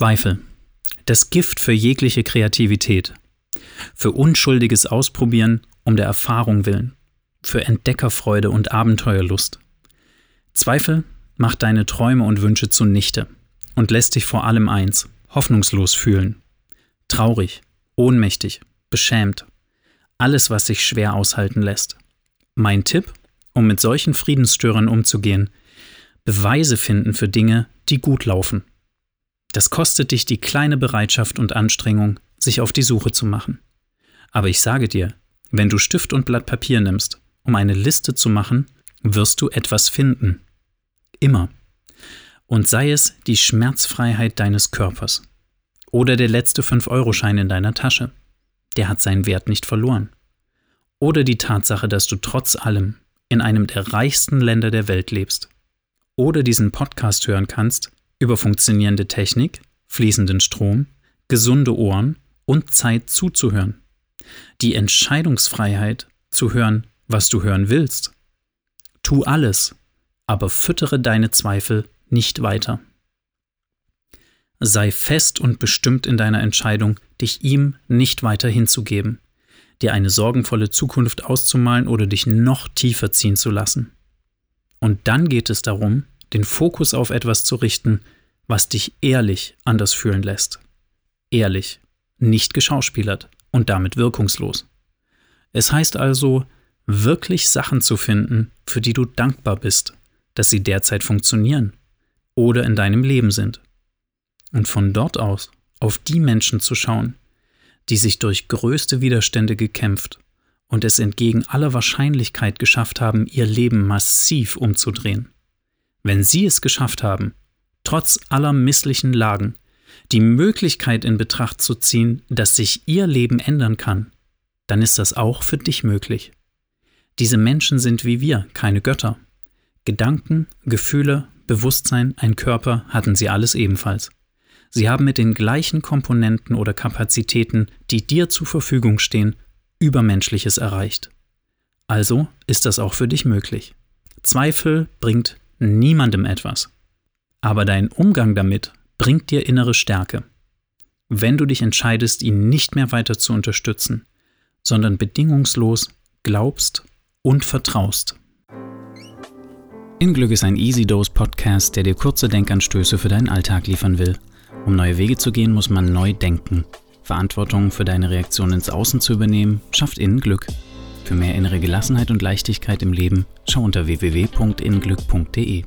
Zweifel. Das Gift für jegliche Kreativität. Für unschuldiges Ausprobieren um der Erfahrung willen. Für Entdeckerfreude und Abenteuerlust. Zweifel macht deine Träume und Wünsche zunichte und lässt dich vor allem eins, hoffnungslos fühlen. Traurig, ohnmächtig, beschämt. Alles, was sich schwer aushalten lässt. Mein Tipp, um mit solchen Friedensstörern umzugehen, Beweise finden für Dinge, die gut laufen. Das kostet dich die kleine Bereitschaft und Anstrengung, sich auf die Suche zu machen. Aber ich sage dir, wenn du Stift und Blatt Papier nimmst, um eine Liste zu machen, wirst du etwas finden. Immer. Und sei es die Schmerzfreiheit deines Körpers oder der letzte 5-Euro-Schein in deiner Tasche. Der hat seinen Wert nicht verloren. Oder die Tatsache, dass du trotz allem in einem der reichsten Länder der Welt lebst. Oder diesen Podcast hören kannst, über funktionierende Technik, fließenden Strom, gesunde Ohren und Zeit zuzuhören. Die Entscheidungsfreiheit zu hören, was du hören willst. Tu alles, aber füttere deine Zweifel nicht weiter. Sei fest und bestimmt in deiner Entscheidung, dich ihm nicht weiter hinzugeben, dir eine sorgenvolle Zukunft auszumalen oder dich noch tiefer ziehen zu lassen. Und dann geht es darum, den Fokus auf etwas zu richten, was dich ehrlich anders fühlen lässt. Ehrlich, nicht geschauspielert und damit wirkungslos. Es heißt also, wirklich Sachen zu finden, für die du dankbar bist, dass sie derzeit funktionieren oder in deinem Leben sind. Und von dort aus auf die Menschen zu schauen, die sich durch größte Widerstände gekämpft und es entgegen aller Wahrscheinlichkeit geschafft haben, ihr Leben massiv umzudrehen. Wenn Sie es geschafft haben, trotz aller misslichen Lagen, die Möglichkeit in Betracht zu ziehen, dass sich Ihr Leben ändern kann, dann ist das auch für dich möglich. Diese Menschen sind wie wir, keine Götter. Gedanken, Gefühle, Bewusstsein, ein Körper hatten sie alles ebenfalls. Sie haben mit den gleichen Komponenten oder Kapazitäten, die dir zur Verfügung stehen, Übermenschliches erreicht. Also ist das auch für dich möglich. Zweifel bringt niemandem etwas. Aber dein Umgang damit bringt dir innere Stärke. Wenn du dich entscheidest, ihn nicht mehr weiter zu unterstützen, sondern bedingungslos glaubst und vertraust. Inglück ist ein Easy Dose Podcast, der dir kurze Denkanstöße für deinen Alltag liefern will. Um neue Wege zu gehen, muss man neu denken. Verantwortung für deine Reaktion ins Außen zu übernehmen, schafft innen Glück. Für mehr innere Gelassenheit und Leichtigkeit im Leben schau unter www.innenglück.de.